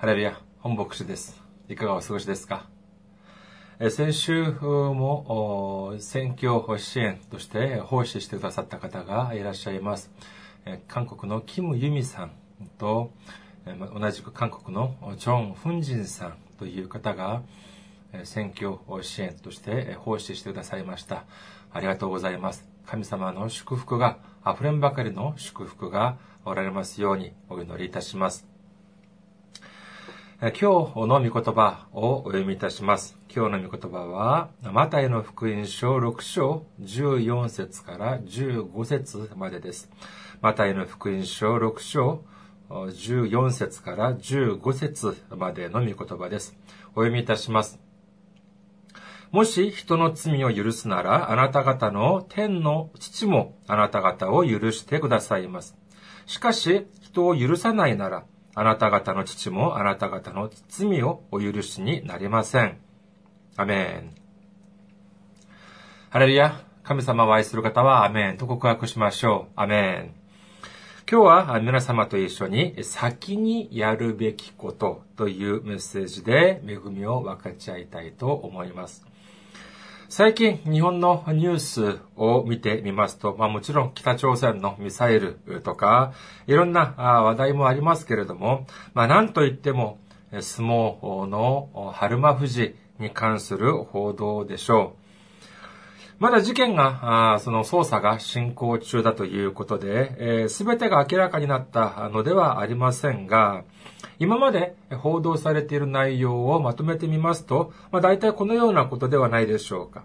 ハレルヤ、本牧師です。いかがお過ごしですか？先週も選挙支援として奉仕してくださった方がいらっしゃいます。韓国のキム・ユミさんと、同じく韓国のチョン・フンジンさんという方が、選挙支援として奉仕してくださいました。ありがとうございます。神様の祝福が、溢れんばかりの祝福がおられますようにお祈りいたします。今日の御言葉をお読みいたします。今日の御言葉は、マタイの福音書6章14節から15節までです。マタイの福音書6章14節から15節までの御言葉です。お読みいたします。もし人の罪を許すなら、あなた方の天の父もあなた方を許してくださいます。しかし、人を許さないなら、あなた方の父もあなた方の罪をお許しになりません。アメン。ハレルヤ。神様を愛する方はアメンと告白しましょう。アメン。今日は皆様と一緒に先にやるべきことというメッセージで恵みを分かち合いたいと思います。最近、日本のニュースを見てみますと、まあもちろん北朝鮮のミサイルとか、いろんな話題もありますけれども、まあなんといっても、相撲の春馬富士に関する報道でしょう。まだ事件が、その捜査が進行中だということで、す、べ、てが明らかになったのではありませんが、今まで報道されている内容をまとめてみますと、まあ、大体このようなことではないでしょうか。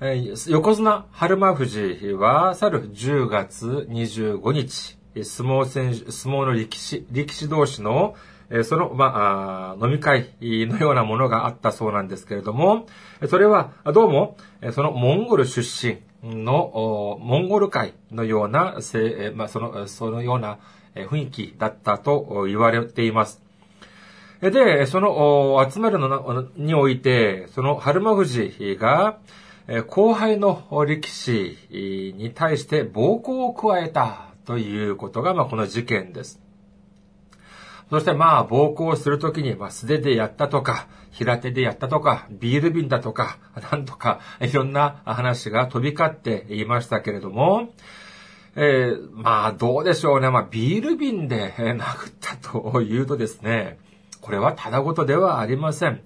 えー、横綱春馬富士は、去る10月25日、相撲選手、相撲の力士、力士同士の、その、まあ、飲み会のようなものがあったそうなんですけれども、それは、どうも、そのモンゴル出身の、モンゴル会のような、まあ、その、そのような雰囲気だったと言われています。で、その集まるのにおいて、その春馬富士が、後輩の力士に対して暴行を加えたということが、まあ、この事件です。そしてまあ、暴行するときに、まあ、素手でやったとか、平手でやったとか、ビール瓶だとか、なんとか、いろんな話が飛び交っていましたけれども、えー、まあ、どうでしょうね。まあ、ビール瓶で殴ったというとですね、これはただごとではありません。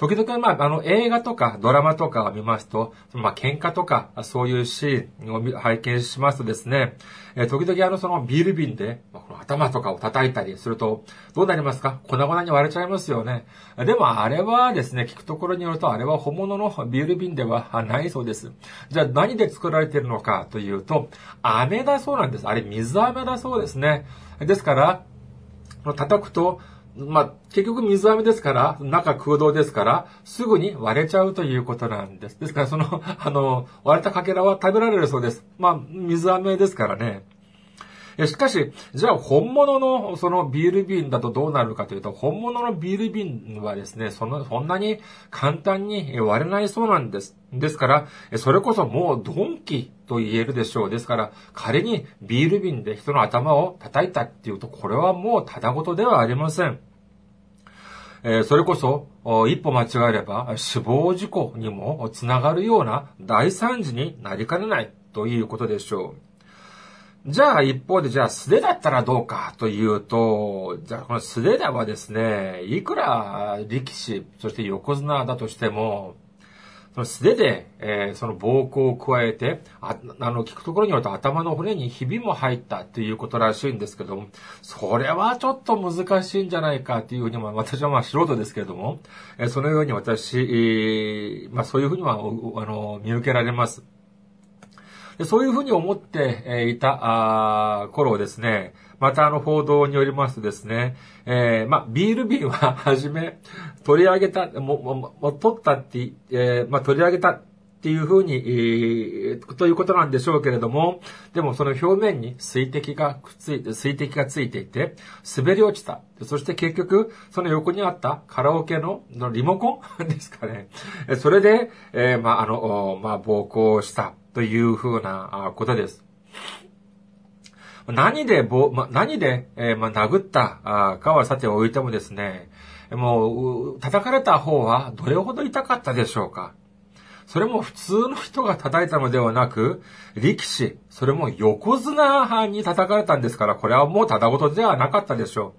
時々、まあ、あの、映画とかドラマとかを見ますと、まあ、喧嘩とか、そういうシーンを拝見しますとですね、え、時々あの、そのビール瓶で、まあ、頭とかを叩いたりすると、どうなりますか？粉々に割れちゃいますよね。でも、あれはですね、聞くところによると、あれは本物のビール瓶ではないそうです。じゃあ、何で作られているのかというと、飴だそうなんです。あれ、水飴だそうですね。ですから、叩くと、まあ、結局水飴ですから、中空洞ですから、すぐに割れちゃうということなんです。ですから、その、あの、割れたかけらは食べられるそうです。まあ、水飴ですからね。しかし、じゃあ本物のそのビール瓶だとどうなるかというと、本物のビール瓶はですね、その、そんなに簡単に割れないそうなんです。ですから、それこそもうドンキと言えるでしょう。ですから、仮にビール瓶で人の頭を叩いたっていうと、これはもうただごとではありません。えそれこそ、一歩間違えれば死亡事故にもつながるような大惨事になりかねないということでしょう。じゃあ一方で、じゃあ素手だったらどうかというと、じゃあこの素手ではですね、いくら力士、そして横綱だとしても、その素手で、えー、その暴行を加えて、ああの、聞くところによると頭の骨にひびも入ったということらしいんですけども、それはちょっと難しいんじゃないかというふうに、まあ、私はまあ素人ですけれども、えー、そのように私、えー、まあそういうふうには、あの、見受けられます。でそういうふうに思っていた頃ですね、またあの報道によりますとですね、えー、まあ、ビール瓶ははじめ取り上げた、も、も、も取ったって、えー、まあ、取り上げたっていうふうに、えー、ということなんでしょうけれども、でもその表面に水滴がくっついて、水滴がついていて、滑り落ちた。そして結局、その横にあったカラオケののリモコン ですかね。それで、えー、まあ、あの、まあ、暴行したというふうなことです。何でぼ、ま、何で、えー、ま、殴ったかはさておいてもですね、もう、叩かれた方はどれほど痛かったでしょうかそれも普通の人が叩いたのではなく、力士、それも横綱に叩かれたんですから、これはもうただごとではなかったでしょ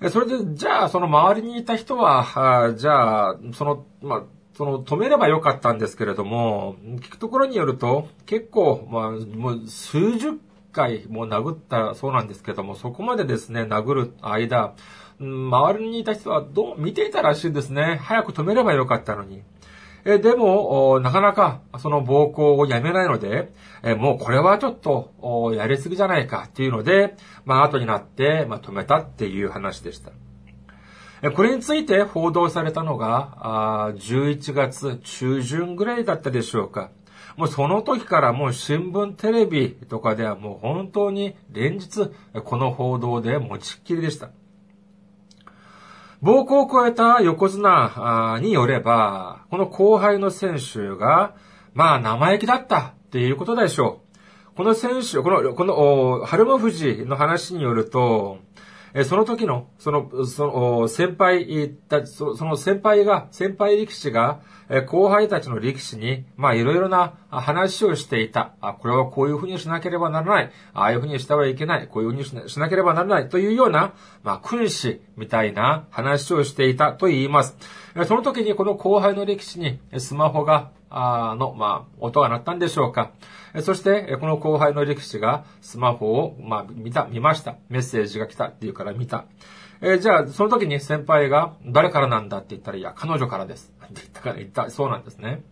う。それで、じゃあ、その周りにいた人は、じゃあ、その、まあ、その、止めればよかったんですけれども、聞くところによると、結構、まあ、もう数十回も殴ったそうなんですけども、そこまでですね、殴る間、周りにいた人はどう見ていたらしいんですね。早く止めればよかったのに。えでも、なかなかその暴行をやめないので、えもうこれはちょっとやりすぎじゃないかっていうので、まあ後になって、まあ、止めたっていう話でした。えこれについて報道されたのが、11月中旬ぐらいだったでしょうか。もうその時からもう新聞、テレビとかではもう本当に連日この報道で持ちっきりでした。暴行を加えた横綱によれば、この後輩の選手が、まあ生意気だったっていうことでしょう。この選手、この、この、春馬富士の話によると、えその時の、その、その、先輩たちその先輩が、先輩力士が、え後輩たちの力士に、まあ、いろいろな話をしていた。あ、これはこういうふうにしなければならない。ああいうふうにしてはいけない。こういうふうにしなしなければならない。というような、まあ、君子みたいな話をしていたと言います。その時にこの後輩の力士にスマホが、あの、まあ、音が鳴ったんでしょうか。そして、この後輩の力士がスマホを、まあ、見た、見ました。メッセージが来たっていうから見た。えー、じゃあ、その時に先輩が、誰からなんだって言ったら、いや、彼女からです。って言ったから、言った、そうなんですね。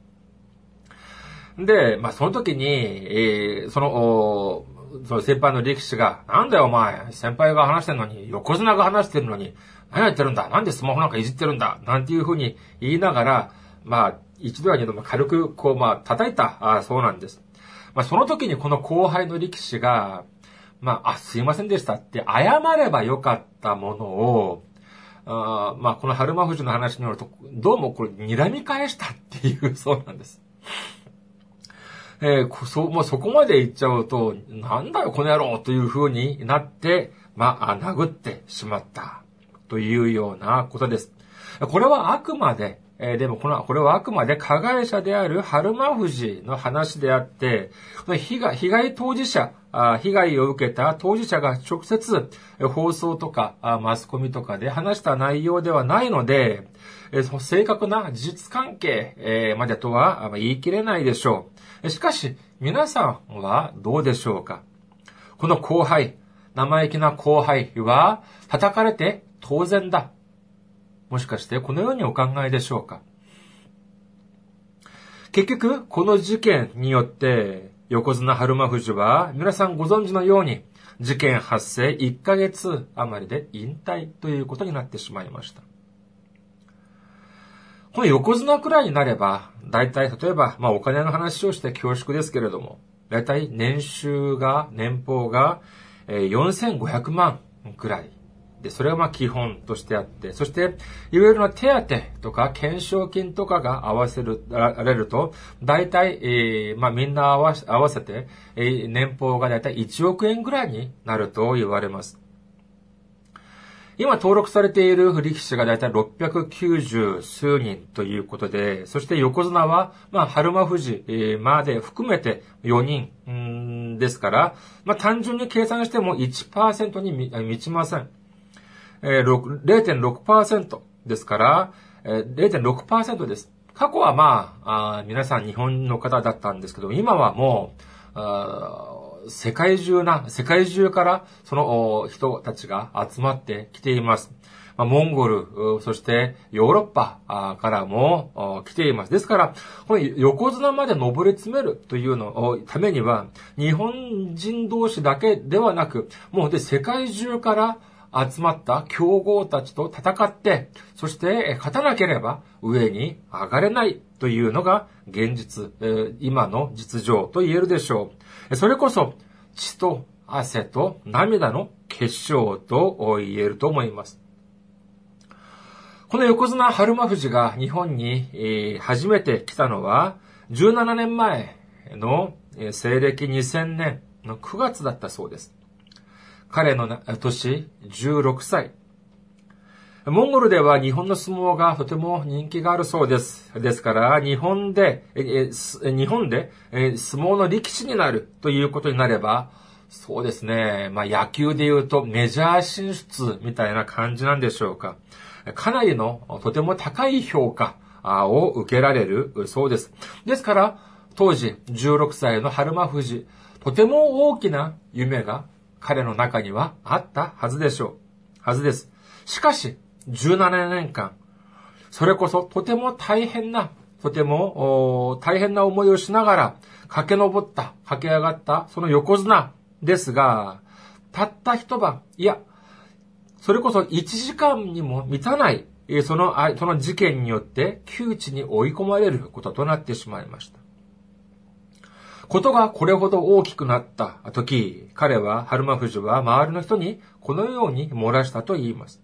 で、まあ、その時に、えー、その、その先輩の力士が、なんだよお前、先輩が話してるのに、横綱が話してるのに、何やってるんだなんでスマホなんかいじってるんだなんていうふうに言いながら、まあ、一度や二度も軽く、こう、まあ、叩いた、あそうなんです。まあ、その時にこの後輩の力士が、まあ、あ、すいませんでしたって謝ればよかったものを、あまあ、この春馬富士の話によると、どうもこれ、睨み返したっていう そうなんです。えー、そ、もうそこまで言っちゃうと、なんだよ、この野郎という風になって、まあ、殴ってしまった。というようなことです。これはあくまで、えー、でもこの、これはあくまで加害者である春馬富士の話であって、被害、被害当事者、被害を受けた当事者が直接放送とかマスコミとかで話した内容ではないので、その正確な事実関係までとは言い切れないでしょう。しかし、皆さんはどうでしょうか？この後輩、生意気な後輩は叩かれて当然だ。もしかしてこのようにお考えでしょうか？結局、この事件によって、横綱春馬富士は、皆さんご存知のように、事件発生1ヶ月余りで引退ということになってしまいました。この横綱くらいになれば、大体、例えば、まあお金の話をして恐縮ですけれども、大体年収が、年俸が、4500万くらい、でそれがまあ基本としてあって、そして、いろいろな手当とか懸賞金とかが合わせる、られると、大体、えー、まあみんな合わ合わせて、えー、年俸が大体1億円ぐらいになると言われます。今登録されている力士が大体690数人ということで、そして横綱は、まあ、春馬富士まで含めて4人ですから、まあ、単純に計算しても1%に満ちません。え0.6%ですから、え0.6%です。過去はまああ、皆さん日本の方だったんですけど、今はもう、世界中な、世界中からその人たちが集まってきています。まあ、モンゴル、そしてヨーロッパからも来ています。ですから、この横綱まで上り詰めるというのをためには、日本人同士だけではなく、もうで世界中から集まった強豪たちと戦って、そして勝たなければ上に上がれないというのが現実、今の実情と言えるでしょう。それこそ血と汗と涙の結晶と言えると思います。この横綱春馬富士が日本に初めて来たのは17年前の西暦2000年の9月だったそうです。彼の年16歳。モンゴルでは日本の相撲がとても人気があるそうです。ですから、日本で、え日本で、え相撲の力士になるということになれば、そうですね。まあ野球で言うとメジャー進出みたいな感じなんでしょうか。かなりのとても高い評価を受けられるそうです。ですから、当時16歳の春馬富士、とても大きな夢が彼の中にはあったはずでしょう。はずです。しかし、17年間、それこそとても大変な、とても大変な思いをしながら駆け上った、駆け上がったその横綱ですが、たった一晩、いや、それこそ1時間にも満たない、その、その事件によって窮地に追い込まれることとなってしまいました。ことがこれほど大きくなった時、彼は、春馬富士は周りの人にこのように漏らしたと言います。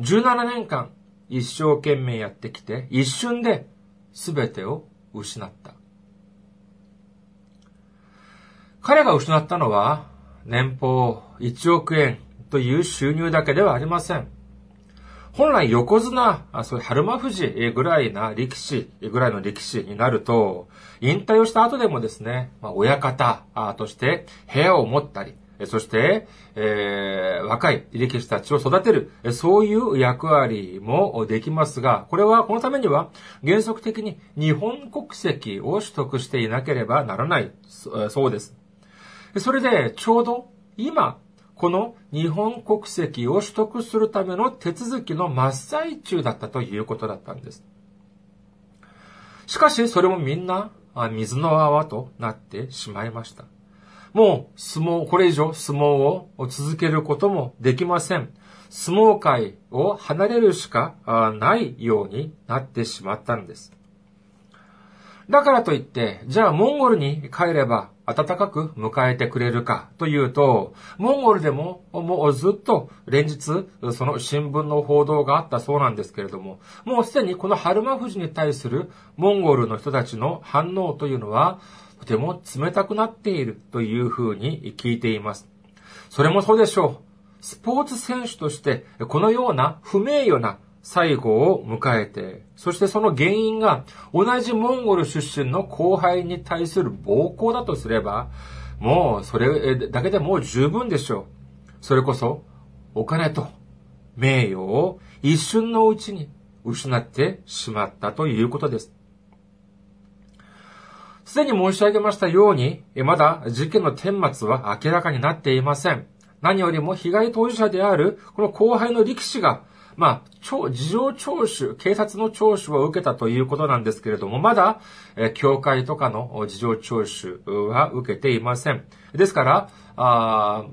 17年間一生懸命やってきて、一瞬で全てを失った。彼が失ったのは、年俸1億円という収入だけではありません。本来横綱、そういう春馬富士ぐらいな力士、ぐらいの力士になると、引退をした後でもですね、まあ、親方として部屋を持ったり、そして、えー、若い力士たちを育てる、そういう役割もできますが、これは、このためには、原則的に日本国籍を取得していなければならない、そうです。それで、ちょうど今、この日本国籍を取得するための手続きの真っ最中だったということだったんです。しかし、それもみんな水の泡となってしまいました。もう相撲、これ以上相撲を続けることもできません。相撲界を離れるしかないようになってしまったんです。だからといって、じゃあモンゴルに帰れば暖かく迎えてくれるかというと、モンゴルでももうずっと連日その新聞の報道があったそうなんですけれども、もうすでにこの春馬富士に対するモンゴルの人たちの反応というのはとても冷たくなっているというふうに聞いています。それもそうでしょう。スポーツ選手として、このような不名誉な最後を迎えて、そしてその原因が同じモンゴル出身の後輩に対する暴行だとすれば、もうそれだけでもう十分でしょう。それこそお金と名誉を一瞬のうちに失ってしまったということです。すでに申し上げましたように、まだ事件の顛末は明らかになっていません。何よりも被害当事者である、この後輩の力士が、まあ、事情聴取、警察の聴取を受けたということなんですけれども、まだ、え教会とかの事情聴取は受けていません。ですから、あ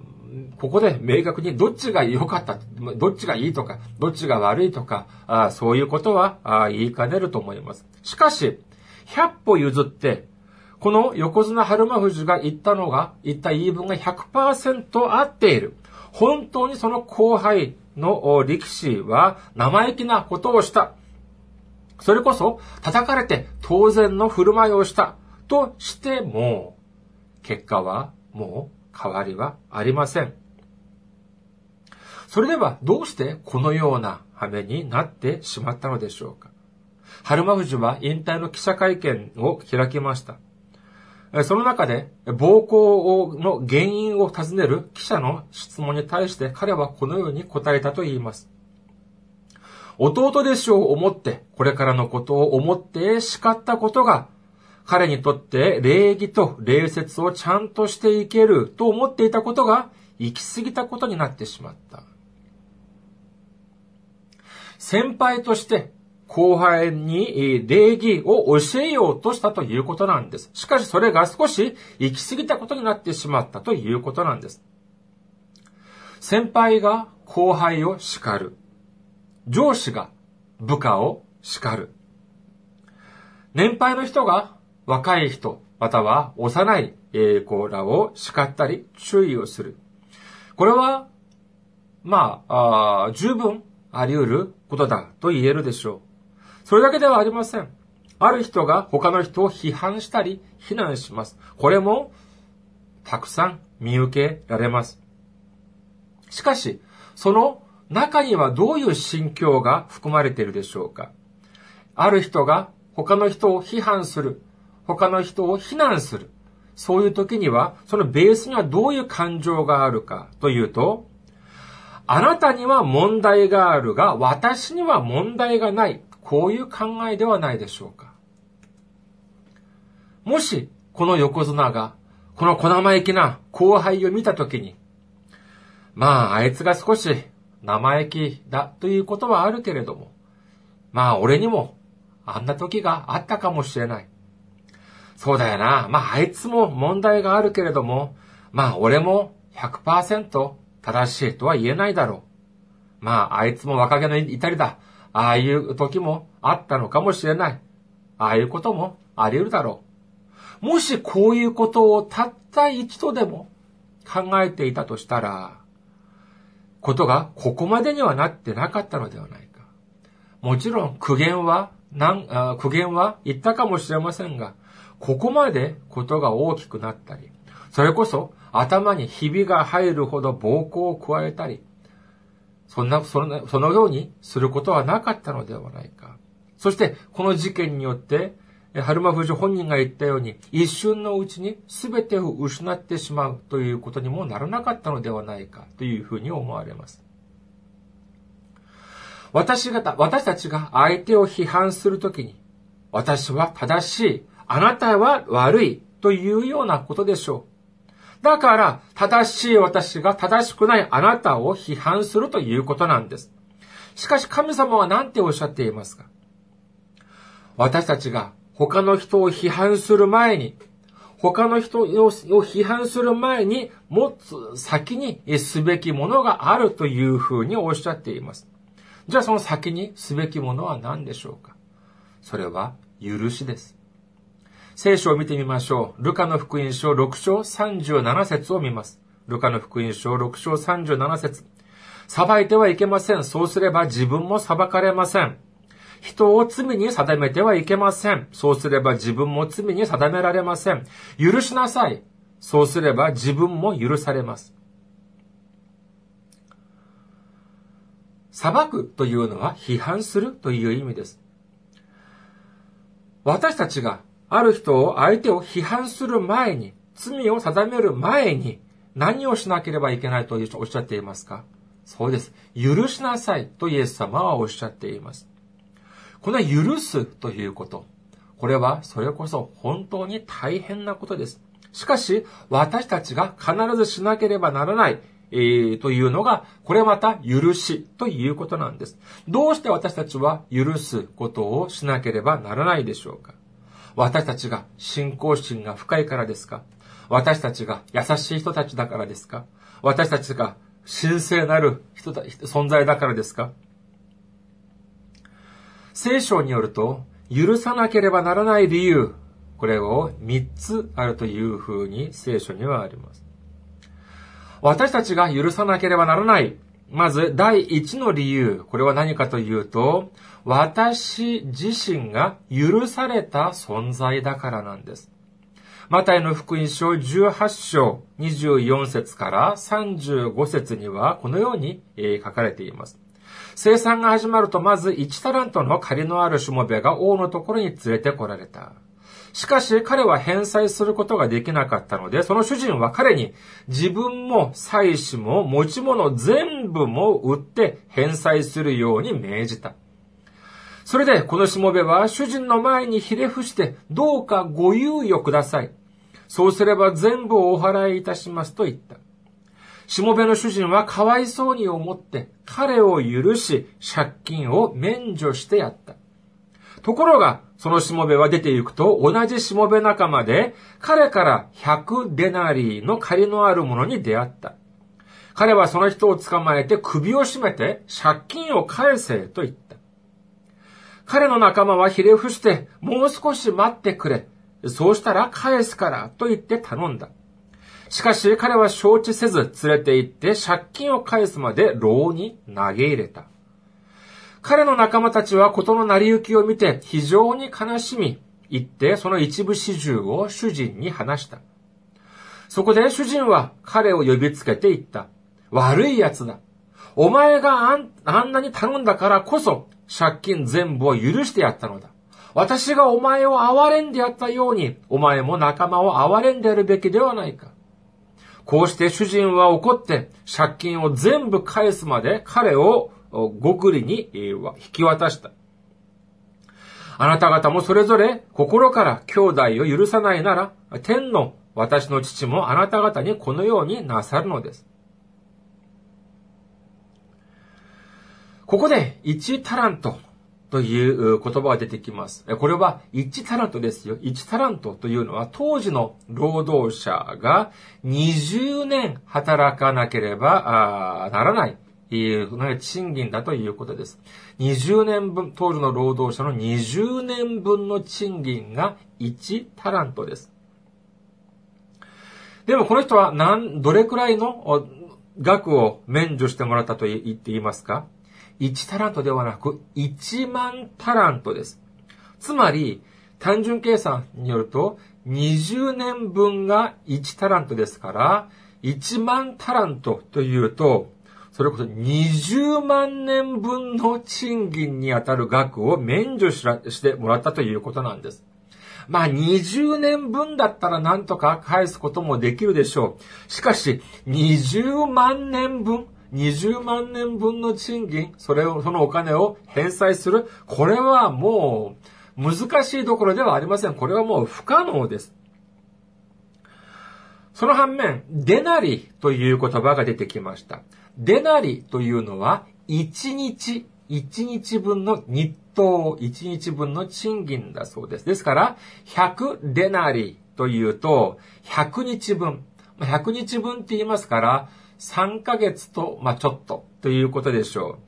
ここで明確にどっちが良かった、どっちがいいとか、どっちが悪いとか、あそういうことはあ言いかねると思います。しかし、100歩譲って、この横綱春馬富士が言ったのが、言った言い分が100%合っている。本当にその後輩の力士は生意気なことをした。それこそ叩かれて当然の振る舞いをしたとしても、結果はもう変わりはありません。それではどうしてこのような羽目になってしまったのでしょうか春馬富士は引退の記者会見を開きました。その中で、暴行の原因を尋ねる記者の質問に対して彼はこのように答えたと言います。弟弟子を思って、これからのことを思って叱ったことが、彼にとって礼儀と礼節をちゃんとしていけると思っていたことが、行き過ぎたことになってしまった。先輩として後輩に礼儀を教えようとしたということなんです。しかしそれが少し行き過ぎたことになってしまったということなんです。先輩が後輩を叱る。上司が部下を叱る。年配の人が若い人、または幼い子らを叱ったり注意をする。これは、まあ、あ十分あり得ることだと言えるでしょう。それだけではありません。ある人が他の人を批判したり非難します。これもたくさん見受けられます。しかし、その中にはどういう心境が含まれているでしょうかある人が他の人を批判する、他の人を非難する。そういう時には、そのベースにはどういう感情があるかというと、あなたには問題があるが、私には問題がない。こういう考えではないでしょうか。もし、この横綱が、この小生意気な後輩を見たときに、まあ、あいつが少し生意気だということはあるけれども、まあ、俺にも、あんな時があったかもしれない。そうだよな。まあ、あいつも問題があるけれども、まあ、俺も100%正しいとは言えないだろう。まあ、あいつも若気の至りだ。ああいう時もあったのかもしれない。ああいうこともあり得るだろう。もしこういうことをたった一度でも考えていたとしたら、ことがここまでにはなってなかったのではないか。もちろん苦言は、苦言は言ったかもしれませんが、ここまでことが大きくなったり、それこそ頭にひびが入るほど暴行を加えたり、そんな、その、そのようにすることはなかったのではないか。そして、この事件によって、春馬富士本人が言ったように、一瞬のうちに全てを失ってしまうということにもならなかったのではないかというふうに思われます。私方、私たちが相手を批判するときに、私は正しい、あなたは悪いというようなことでしょう。だから、正しい私が正しくないあなたを批判するということなんです。しかし神様は何ておっしゃっていますか？私たちが他の人を批判する前に、他の人を批判する前に、もつ先にすべきものがあるというふうにおっしゃっています。じゃあその先にすべきものは何でしょうか？それは許しです。聖書を見てみましょう。ルカの福音書6章37節を見ます。ルカの福音書6章37節裁いてはいけません。そうすれば自分も裁かれません。人を罪に定めてはいけません。そうすれば自分も罪に定められません。許しなさい。そうすれば自分も許されます。裁くというのは批判するという意味です。私たちがある人を相手を批判する前に、罪を定める前に、何をしなければいけないとおっしゃっていますか？そうです。許しなさいとイエス様はおっしゃっています。この許すということ。これはそれこそ本当に大変なことです。しかし、私たちが必ずしなければならない、えー、というのが、これまた許しということなんです。どうして私たちは許すことをしなければならないでしょうか？私たちが信仰心が深いからですか？私たちが優しい人たちだからですか？私たちが神聖なる人た存在だからですか？聖書によると、許さなければならない理由、これを3つあるというふうに聖書にはあります。私たちが許さなければならないまず、第一の理由。これは何かというと、私自身が許された存在だからなんです。マタイの福音書18章24節から35節にはこのように書かれています。生産が始まるとまず1タラントの借りのあるしもべが王のところに連れてこられた。しかし彼は返済することができなかったので、その主人は彼に自分も妻子も持ち物全部も売って返済するように命じた。それでこのしもべは主人の前にひれ伏してどうかご猶予ください。そうすれば全部お払いいたしますと言った。しもべの主人はかわいそうに思って彼を許し借金を免除してやった。ところが、そのしもべは出て行くと、同じしもべ仲間で、彼から100デナリーの借りのあるものに出会った。彼はその人を捕まえて首を絞めて、借金を返せと言った。彼の仲間はひれ伏して、もう少し待ってくれ。そうしたら返すからと言って頼んだ。しかし彼は承知せず連れて行って借金を返すまで牢に投げ入れた。彼の仲間たちは事の成り行きを見て非常に悲しみ、言ってその一部始終を主人に話した。そこで主人は彼を呼びつけて言った。悪い奴だ。お前があんあんなに頼んだからこそ借金全部を許してやったのだ。私がお前を憐れんでやったように、お前も仲間を憐れんでやるべきではないか。こうして主人は怒って借金を全部返すまで彼を極利に引き渡した。あなた方もそれぞれ心から兄弟を許さないなら、天の私の父もあなた方にこのようになさるのです。ここで1タラントという言葉が出てきます。これは1タラントですよ。1タラントというのは当時の労働者が20年働かなければならない。賃金だということです。20年分、当時の労働者の20年分の賃金が1タラントです。でもこの人は何、どれくらいの額を免除してもらったと言っていますか？1タラントではなく1万タラントです。つまり、単純計算によると、20年分が1タラントですから、1万タラントというと、それこそ20万年分の賃金にあたる額を免除してもらったということなんです。まあ20年分だったらなんとか返すこともできるでしょう。しかし20万年分、20万年分の賃金、それを、そのお金を返済する。これはもう難しいところではありません。これはもう不可能です。その反面、デナリという言葉が出てきました。デナリというのは、1日、1日分の日当、1日分の賃金だそうです。ですから、100デナリというと、100日分。100日分って言いますから、3ヶ月と、まあ、ちょっとということでしょ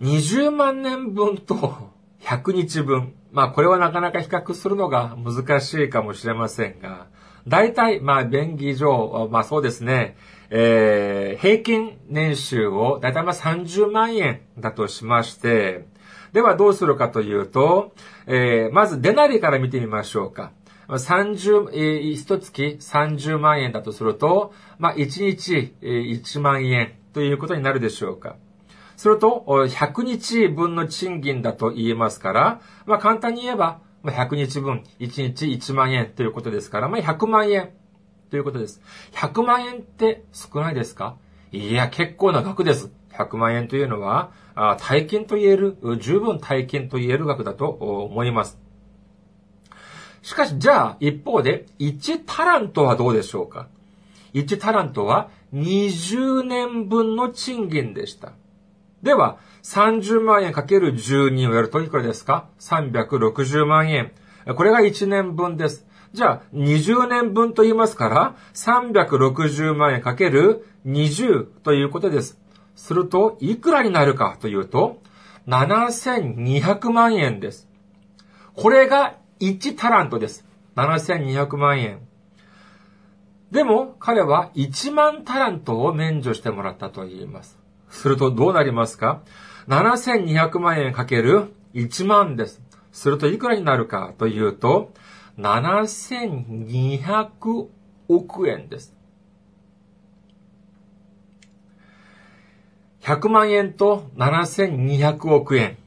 う。20万年分と100日分。まあ、これはなかなか比較するのが難しいかもしれませんが、大体、まあ、便宜上、まあそうですね、えー、平均年収を大体まあ30万円だとしまして、ではどうするかというと、えー、まずデナリから見てみましょうか。30、えー、一月30万円だとすると、まあ、1日、えー、1万円ということになるでしょうか。すると、100日分の賃金だと言えますから、まあ、簡単に言えば、100日分、1日1万円ということですから、まあ、100万円ということです。100万円って少ないですか？いや、結構な額です。100万円というのは、あ大金と言える、十分大金と言える額だと思います。しかし、じゃあ、一方で、1タラントはどうでしょうか ?1 タラントは20年分の賃金でした。では、30万円かける12をやるといくらですか ?360 万円。これが1年分です。じゃあ、20年分と言いますから、360万円かける20ということです。すると、いくらになるかというと、7200万円です。これが1タラントです。7200万円。でも、彼は1万タラントを免除してもらったと言います。するとどうなりますか ?7200 万円かける1万です。するといくらになるかというと、7200億円です。100万円と7200億円。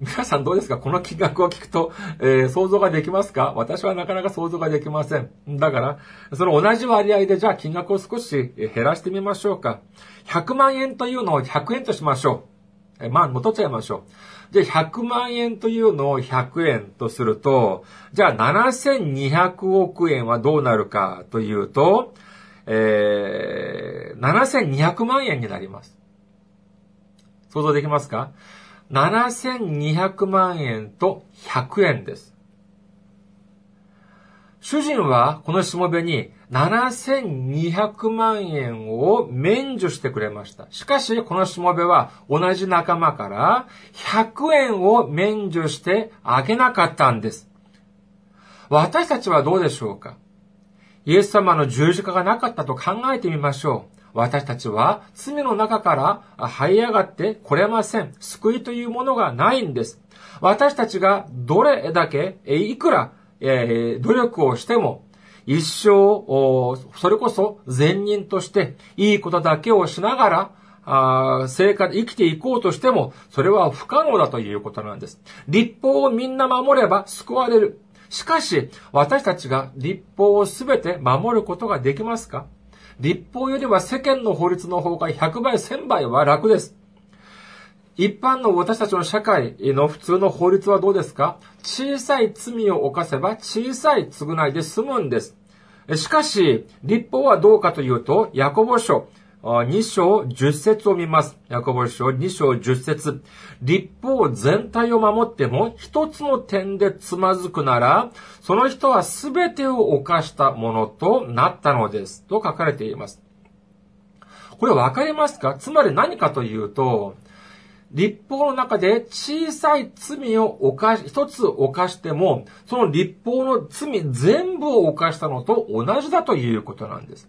皆さんどうですか？この金額を聞くと、えー、想像ができますか？私はなかなか想像ができません。だから、その同じ割合でじゃあ金額を少し減らしてみましょうか。100万円というのを100円としましょう。えまあ、戻っちゃいましょう。じゃあ100万円というのを100円とすると、じゃあ7200億円はどうなるかというと、えー、7200万円になります。想像できますか？7200万円と100円です。主人はこのしもべに7200万円を免除してくれました。しかし、このしもべは同じ仲間から100円を免除してあげなかったんです。私たちはどうでしょうか？イエス様の十字架がなかったと考えてみましょう。私たちは罪の中から這い上がってこれません。救いというものがないんです。私たちがどれだけ、いくら、え、努力をしても、一生、それこそ善人としていいことだけをしながら、あ生活、生きていこうとしても、それは不可能だということなんです。立法をみんな守れば救われる。しかし、私たちが立法をすべて守ることができますか？立法よりは世間の法律の方が100倍、1000倍は楽です。一般の私たちの社会の普通の法律はどうですか？小さい罪を犯せば小さい償いで済むんです。しかし、立法はどうかというと、ヤコボ書2章10節を見ます。ヤコボ書2章10節立法全体を守っても一つの点でつまずくなら、その人は全てを犯したものとなったのです。と書かれています。これわかりますかつまり何かというと、立法の中で小さい罪を犯し、一つ犯しても、その立法の罪全部を犯したのと同じだということなんです。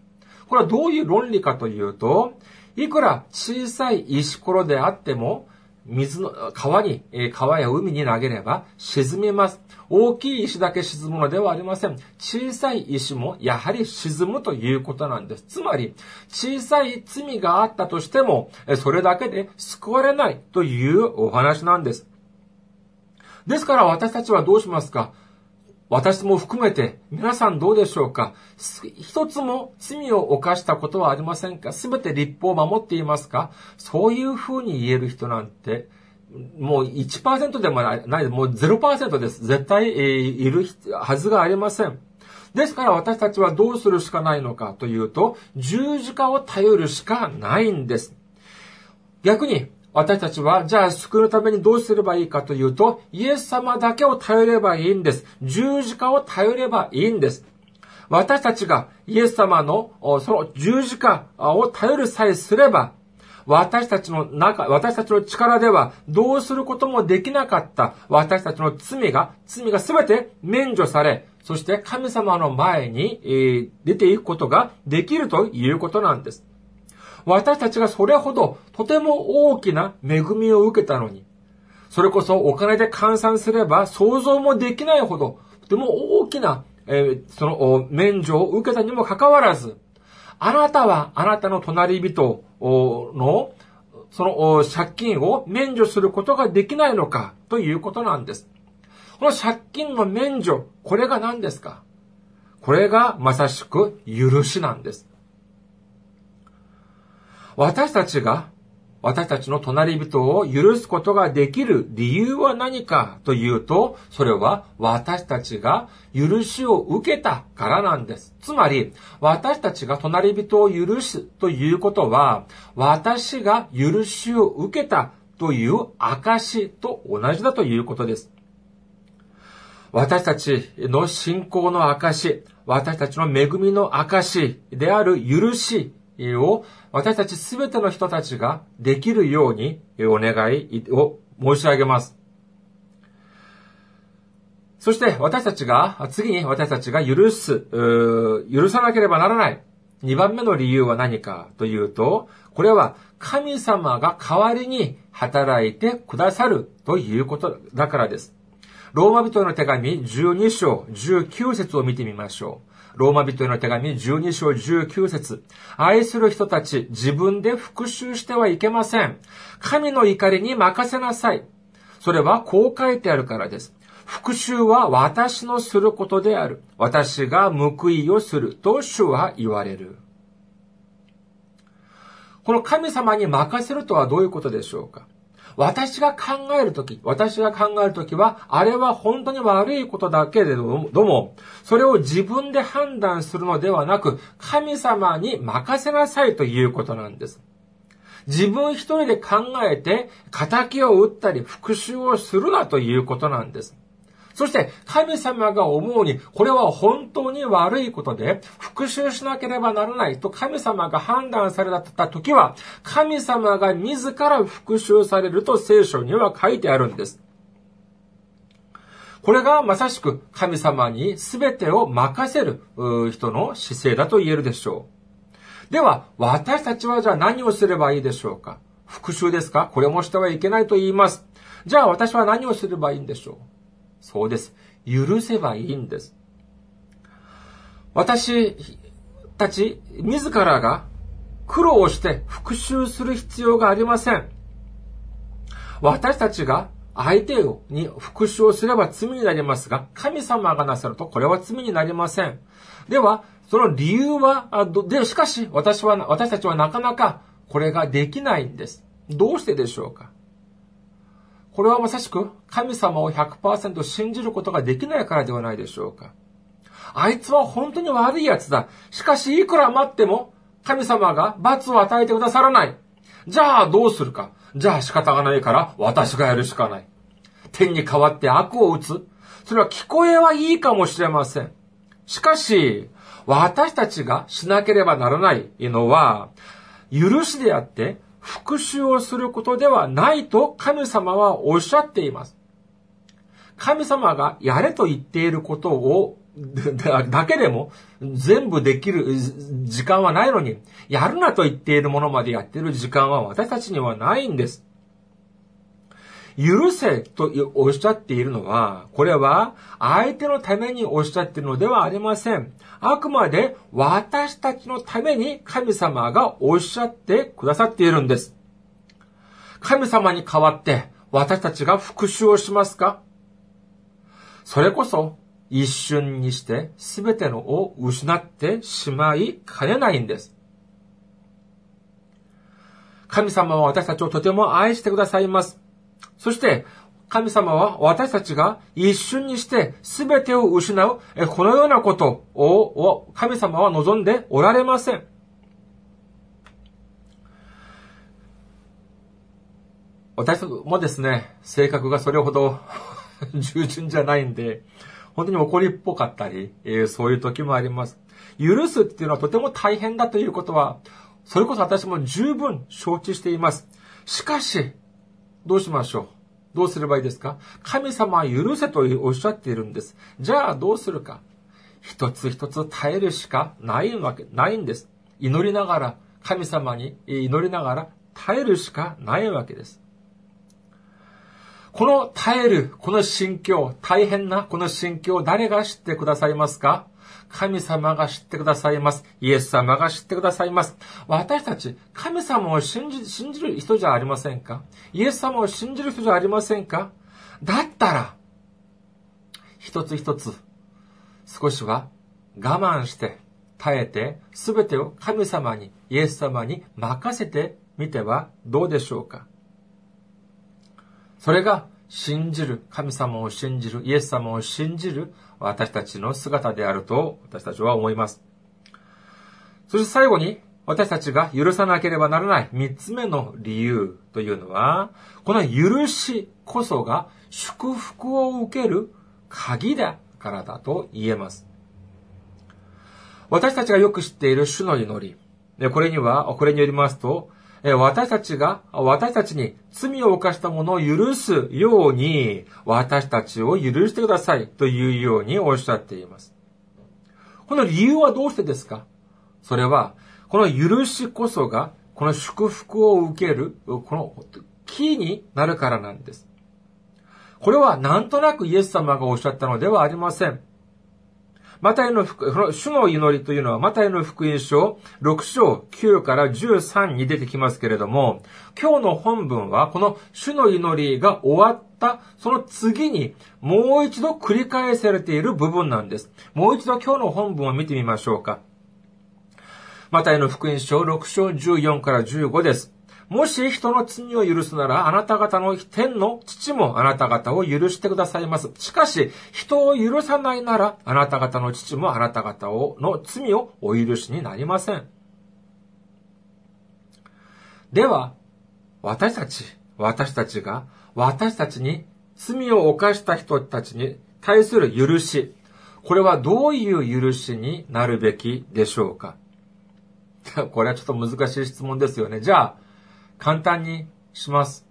これはどういう論理かというと、いくら小さい石ころであっても、水の、川に、川や海に投げれば沈みます。大きい石だけ沈むのではありません。小さい石もやはり沈むということなんです。つまり、小さい罪があったとしても、それだけで救われないというお話なんです。ですから私たちはどうしますか？私も含めて皆さんどうでしょうか？一つも罪を犯したことはありませんか？すべて立法を守っていますか？そういうふうに言える人なんてもう1%でもない、もう0%です。絶対、いるはずがありません。ですから私たちはどうするしかないのかというと、十字架を頼るしかないんです。逆に、私たちは、じゃあ救うためにどうすればいいかというと、イエス様だけを頼ればいいんです。十字架を頼ればいいんです。私たちがイエス様のその十字架を頼るさえすれば、私たちの中、私たちの力ではどうすることもできなかった私たちの罪が、罪がすべて免除され、そして神様の前に、出ていくことができるということなんです。私たちがそれほどとても大きな恵みを受けたのに、それこそお金で換算すれば想像もできないほど、とても大きな、えー、その免除を受けたにもかかわらず、あなたはあなたの隣人のその借金を免除することができないのかということなんです。この借金の免除、これが何ですか？これがまさしく許しなんです。私たちが私たちの隣人を許すことができる理由は何かというと、それは私たちが許しを受けたからなんです。つまり、私たちが隣人を許すということは、私が許しを受けたという証と同じだということです。私たちの信仰の証、私たちの恵みの証である許しを私たちすべての人たちができるようにお願いを申し上げます。そして私たちが、次に私たちが許す、許さなければならない。二番目の理由は何かというと、これは神様が代わりに働いてくださるということだからです。ローマ人の手紙12章19節を見てみましょう。ローマ人への手紙12章19節愛する人たち、自分で復讐してはいけません。神の怒りに任せなさい。それはこう書いてあるからです。復讐は私のすることである。私が報いをすると主は言われる。この神様に任せるとはどういうことでしょうか？私が考えるとき、私が考えるときは、あれは本当に悪いことだけれども、それを自分で判断するのではなく、神様に任せなさいということなんです。自分一人で考えて、仇を打ったり復讐をするなということなんです。そして神様が思うに、これは本当に悪いことで、復讐しなければならないと神様が判断された時は、神様が自ら復讐されると聖書には書いてあるんです。これがまさしく神様に全てを任せる人の姿勢だと言えるでしょう。では、私たちはじゃあ何をすればいいでしょうか？復讐ですか？これもしてはいけないと言います。じゃあ私は何をすればいいんでしょう？そうです。許せばいいんです。私たち自らが苦労して復讐する必要がありません。私たちが相手に復讐をすれば罪になりますが、神様がなさるとこれは罪になりません。では、その理由は、で、しかし、私は、私たちはなかなかこれができないんです。どうしてでしょうか？これはまさしく神様を100%信じることができないからではないでしょうか。あいつは本当に悪い奴だ。しかし、いくら待っても神様が罰を与えてくださらない。じゃあどうするか。じゃあ仕方がないから私がやるしかない。天に代わって悪を打つ。それは聞こえはいいかもしれません。しかし、私たちがしなければならないのは、許しであって、復讐をすることではないと神様はおっしゃっています。神様がやれと言っていることをだけでも全部できる時間はないのに、やるなと言っているものまでやっている時間は私たちにはないんです。許せとおっしゃっているのは、これは相手のためにおっしゃっているのではありません。あくまで私たちのために神様がおっしゃってくださっているんです。神様に代わって私たちが復讐をしますか？それこそ一瞬にして全てのを失ってしまいかねないんです。神様は私たちをとても愛してくださいます。そして、神様は私たちが一瞬にして全てを失う、このようなことを神様は望んでおられません。私もですね、性格がそれほど 従順じゃないんで、本当に怒りっぽかったり、えそういう時もあります。許すっていうのはとても大変だということは、それこそ私も十分承知しています。しかし、どうしましょう？どうすればいいですか？神様は許せとおっしゃっているんです。じゃあどうするか？一つ一つ耐えるしかないわけ、ないんです。祈りながら、神様に祈りながら耐えるしかないわけです。この耐える、この心境、大変なこの心境、誰が知ってくださいますか？神様が知ってくださいます。イエス様が知ってくださいます。私たち、神様を信じ、信じる人じゃありませんか？イエス様を信じる人じゃありませんか？だったら、一つ一つ、少しは我慢して、耐えて、すべてを神様に、イエス様に任せてみてはどうでしょうか？それが信じる、神様を信じる、イエス様を信じる私たちの姿であると私たちは思います。そして最後に私たちが許さなければならない三つ目の理由というのは、この許しこそが祝福を受ける鍵だからだと言えます。私たちがよく知っている主の祈り。これには、これによりますと、私たちが、私たちに罪を犯した者を許すように、私たちを許してくださいというようにおっしゃっています。この理由はどうしてですか？それは、この許しこそが、この祝福を受ける、このキーになるからなんです。これはなんとなくイエス様がおっしゃったのではありません。マタイの福、この主の祈りというのは、マタイの福音書6章9から13に出てきますけれども、今日の本文は、この主の祈りが終わった、その次に、もう一度繰り返されている部分なんです。もう一度今日の本文を見てみましょうか。マタイの福音書6章14から15です。もし人の罪を許すなら、あなた方の天の父もあなた方を許してくださいます。しかし、人を許さないなら、あなた方の父もあなた方をの罪をお許しになりません。では、私たち、私たちが、私たちに罪を犯した人たちに対する許し、これはどういう許しになるべきでしょうか？これはちょっと難しい質問ですよね。じゃあ、簡単にします。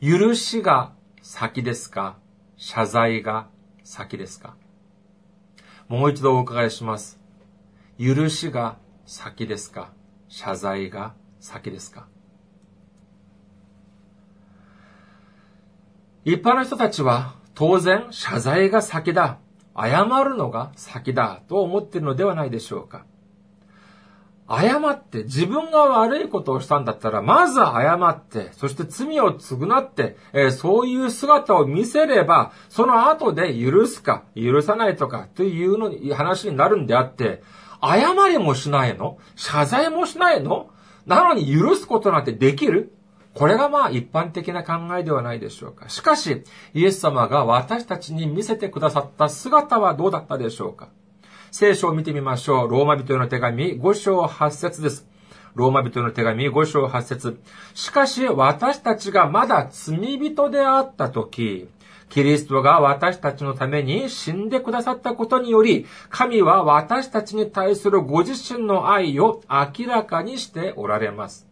許しが先ですか？謝罪が先ですか？もう一度お伺いします。許しが先ですか？謝罪が先ですか？一般の人たちは当然謝罪が先だ。謝るのが先だと思っているのではないでしょうか。謝って自分が悪いことをしたんだったら、まず謝って、そして罪を償って、えー、そういう姿を見せれば、その後で許すか、許さないとか、というのに、話になるんであって、謝りもしないの？謝罪もしないの？なのに許すことなんてできる？これがまあ一般的な考えではないでしょうか。しかし、イエス様が私たちに見せてくださった姿はどうだったでしょうか？聖書を見てみましょう。ローマ人への手紙5章8節です。ローマ人への手紙5章8節しかし私たちがまだ罪人であったとき、キリストが私たちのために死んでくださったことにより、神は私たちに対するご自身の愛を明らかにしておられます。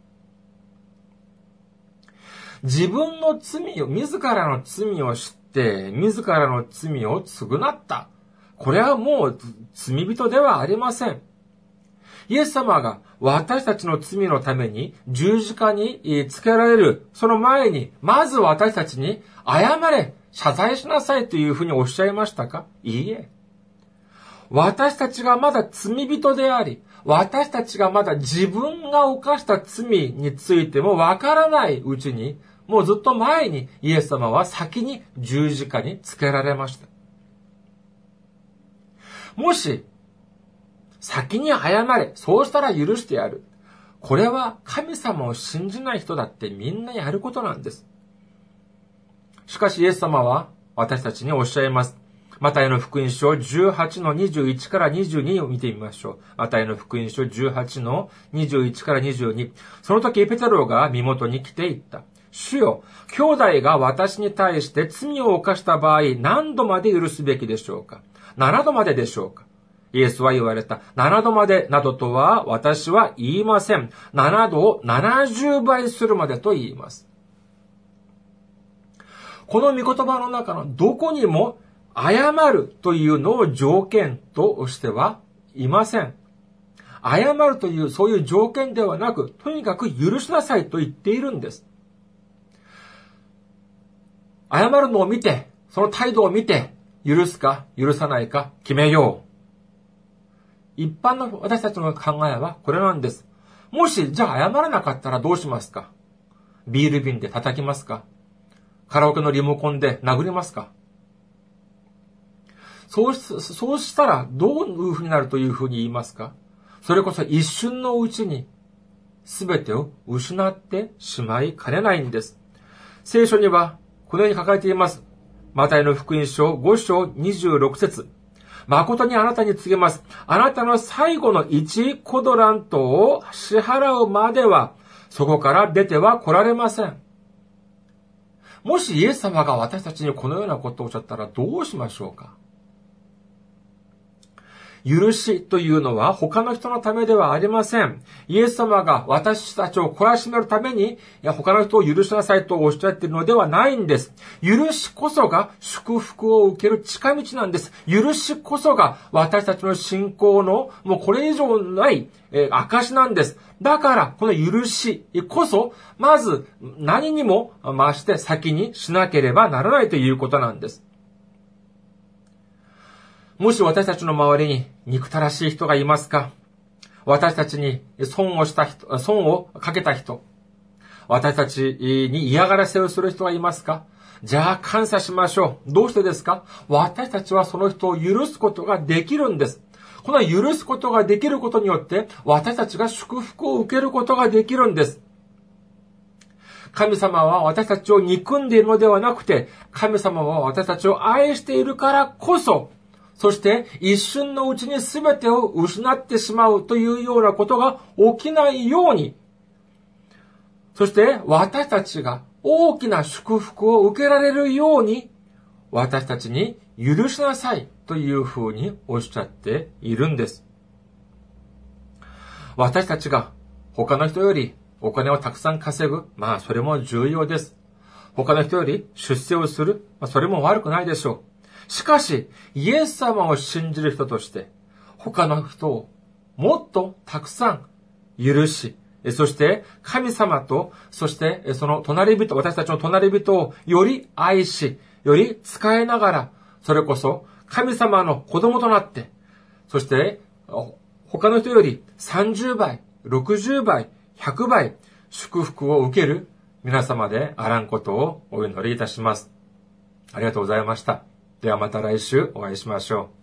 自分の罪を、自らの罪を知って、自らの罪を償った。これはもう罪人ではありません。イエス様が私たちの罪のために十字架につけられる、その前に、まず私たちに謝れ、謝罪しなさいというふうにおっしゃいましたか？いいえ。私たちがまだ罪人であり、私たちがまだ自分が犯した罪についてもわからないうちに、もうずっと前にイエス様は先に十字架につけられました。もし、先に謝れ、そうしたら許してやる。これは神様を信じない人だってみんなやることなんです。しかしイエス様は私たちにおっしゃいます。マタイの福音書18の21から22を見てみましょう。マタイの福音書18の21から22。その時ペテロが身元に来ていった。主よ、兄弟が私に対して罪を犯した場合何度まで許すべきでしょうか？7度まででしょうか？イエスは言われた。7度までなどとは私は言いません。7度を70倍するまでと言います。この御言葉の中のどこにも謝るというのを条件としてはいません。謝るというそういう条件ではなく、とにかく許しなさいと言っているんです。謝るのを見て、その態度を見て、許すか許さないか決めよう。一般の私たちの考えはこれなんです。もし、じゃあ謝らなかったらどうしますか？ビール瓶で叩きますか？カラオケのリモコンで殴りますか？そうし、そうしたらどういうふうになるというふうに言いますか？それこそ一瞬のうちに全てを失ってしまいかねないんです。聖書にはこのように書かれています。マタイの福音書5章26節誠にあなたに告げます。あなたの最後の1コドラントを支払うまでは、そこから出ては来られません。もしイエス様が私たちにこのようなことをおっしゃったらどうしましょうか？許しというのは他の人のためではありません。イエス様が私たちを懲らしめるために、いや他の人を許しなさいとおっしゃっているのではないんです。許しこそが祝福を受ける近道なんです。許しこそが私たちの信仰のもうこれ以上ない、え、証なんです。だから、この許しこそ、まず何にも増して先にしなければならないということなんです。もし私たちの周りに憎たらしい人がいますか？私たちに損をした人、損をかけた人、私たちに嫌がらせをする人がいますか？じゃあ感謝しましょう。どうしてですか？私たちはその人を許すことができるんです。この許すことができることによって、私たちが祝福を受けることができるんです。神様は私たちを憎んでいるのではなくて、神様は私たちを愛しているからこそ、そして一瞬のうちに全てを失ってしまうというようなことが起きないように、そして私たちが大きな祝福を受けられるように、私たちに許しなさいというふうにおっしゃっているんです。私たちが他の人よりお金をたくさん稼ぐ、まあそれも重要です。他の人より出世をする、まあそれも悪くないでしょう。しかし、イエス様を信じる人として、他の人をもっとたくさん許し、そして神様と、そしてその隣人、私たちの隣人をより愛し、より使いながら、それこそ神様の子供となって、そして他の人より30倍、60倍、100倍祝福を受ける皆様であらんことをお祈りいたします。ありがとうございました。ではまた来週お会いしましょう。